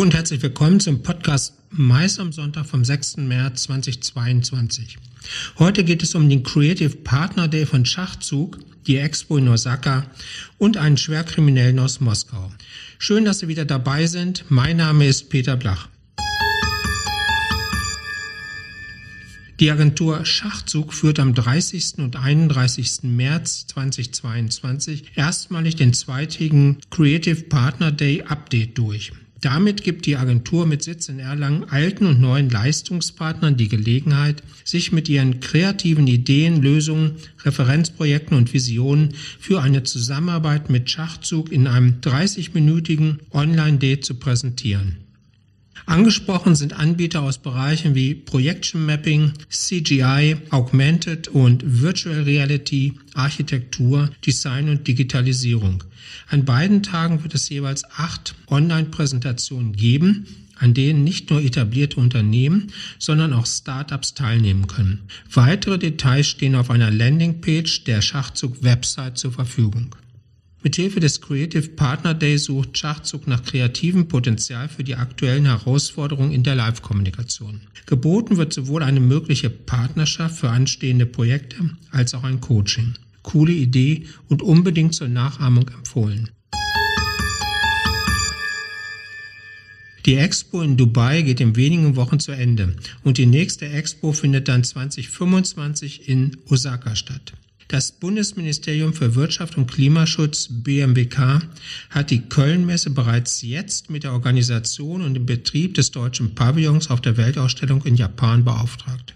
und herzlich willkommen zum Podcast Mais am Sonntag vom 6. März 2022. Heute geht es um den Creative Partner Day von Schachzug, die Expo in Osaka und einen Schwerkriminellen aus Moskau. Schön, dass Sie wieder dabei sind. Mein Name ist Peter Blach. Die Agentur Schachzug führt am 30. und 31. März 2022 erstmalig den zweitägigen Creative Partner Day Update durch. Damit gibt die Agentur mit Sitz in Erlangen alten und neuen Leistungspartnern die Gelegenheit, sich mit ihren kreativen Ideen, Lösungen, Referenzprojekten und Visionen für eine Zusammenarbeit mit Schachzug in einem 30-minütigen Online-Date zu präsentieren. Angesprochen sind Anbieter aus Bereichen wie Projection Mapping, CGI, Augmented und Virtual Reality, Architektur, Design und Digitalisierung. An beiden Tagen wird es jeweils acht Online-Präsentationen geben, an denen nicht nur etablierte Unternehmen, sondern auch Startups teilnehmen können. Weitere Details stehen auf einer Landingpage der Schachzug-Website zur Verfügung. Mithilfe des Creative Partner Day sucht Schachzug nach kreativem Potenzial für die aktuellen Herausforderungen in der Live-Kommunikation. Geboten wird sowohl eine mögliche Partnerschaft für anstehende Projekte als auch ein Coaching. Coole Idee und unbedingt zur Nachahmung empfohlen. Die Expo in Dubai geht in wenigen Wochen zu Ende und die nächste Expo findet dann 2025 in Osaka statt. Das Bundesministerium für Wirtschaft und Klimaschutz BMWK hat die Kölnmesse bereits jetzt mit der Organisation und dem Betrieb des deutschen Pavillons auf der Weltausstellung in Japan beauftragt.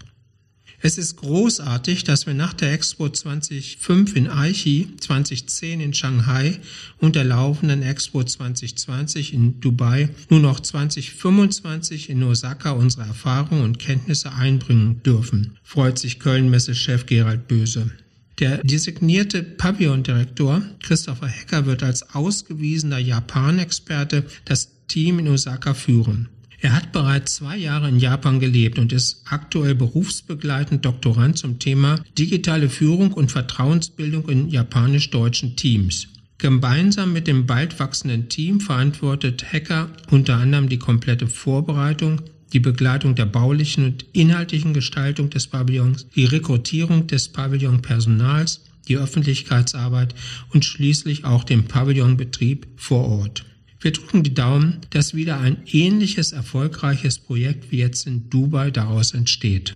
Es ist großartig, dass wir nach der Expo 2005 in Aichi, 2010 in Shanghai und der laufenden Expo 2020 in Dubai nun auch 2025 in Osaka unsere Erfahrungen und Kenntnisse einbringen dürfen, freut sich Kölnmesse-Chef Gerald Böse. Der designierte Pavillondirektor Christopher Hecker wird als ausgewiesener Japan-Experte das Team in Osaka führen. Er hat bereits zwei Jahre in Japan gelebt und ist aktuell berufsbegleitend Doktorand zum Thema digitale Führung und Vertrauensbildung in japanisch-deutschen Teams. Gemeinsam mit dem bald wachsenden Team verantwortet Hacker unter anderem die komplette Vorbereitung, die Begleitung der baulichen und inhaltlichen Gestaltung des Pavillons, die Rekrutierung des Pavillonpersonals, die Öffentlichkeitsarbeit und schließlich auch den Pavillonbetrieb vor Ort. Wir drücken die Daumen, dass wieder ein ähnliches erfolgreiches Projekt wie jetzt in Dubai daraus entsteht.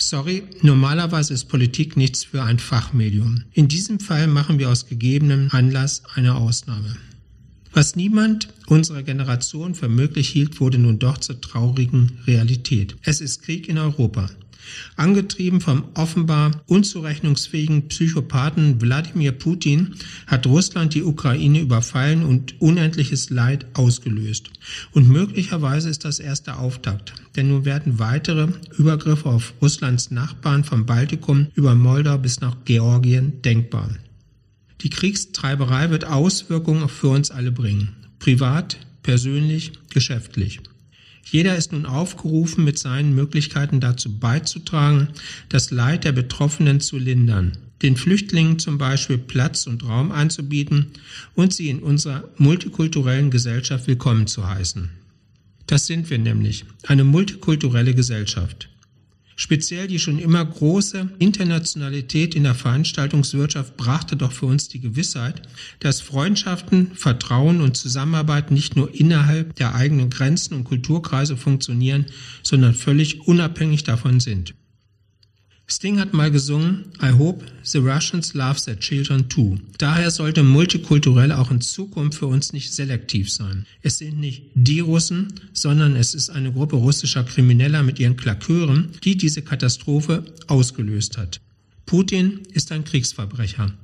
Sorry, normalerweise ist Politik nichts für ein Fachmedium. In diesem Fall machen wir aus gegebenem Anlass eine Ausnahme. Was niemand unserer Generation für möglich hielt, wurde nun doch zur traurigen Realität. Es ist Krieg in Europa. Angetrieben vom offenbar unzurechnungsfähigen Psychopathen Wladimir Putin hat Russland die Ukraine überfallen und unendliches Leid ausgelöst. Und möglicherweise ist das erst der Auftakt, denn nun werden weitere Übergriffe auf Russlands Nachbarn vom Baltikum über Moldau bis nach Georgien denkbar. Die Kriegstreiberei wird Auswirkungen für uns alle bringen. Privat, persönlich, geschäftlich. Jeder ist nun aufgerufen, mit seinen Möglichkeiten dazu beizutragen, das Leid der Betroffenen zu lindern, den Flüchtlingen zum Beispiel Platz und Raum anzubieten und sie in unserer multikulturellen Gesellschaft willkommen zu heißen. Das sind wir nämlich, eine multikulturelle Gesellschaft. Speziell die schon immer große Internationalität in der Veranstaltungswirtschaft brachte doch für uns die Gewissheit, dass Freundschaften, Vertrauen und Zusammenarbeit nicht nur innerhalb der eigenen Grenzen und Kulturkreise funktionieren, sondern völlig unabhängig davon sind. Sting hat mal gesungen, I hope the Russians love their children too. Daher sollte multikulturell auch in Zukunft für uns nicht selektiv sein. Es sind nicht die Russen, sondern es ist eine Gruppe russischer Krimineller mit ihren Klakören, die diese Katastrophe ausgelöst hat. Putin ist ein Kriegsverbrecher.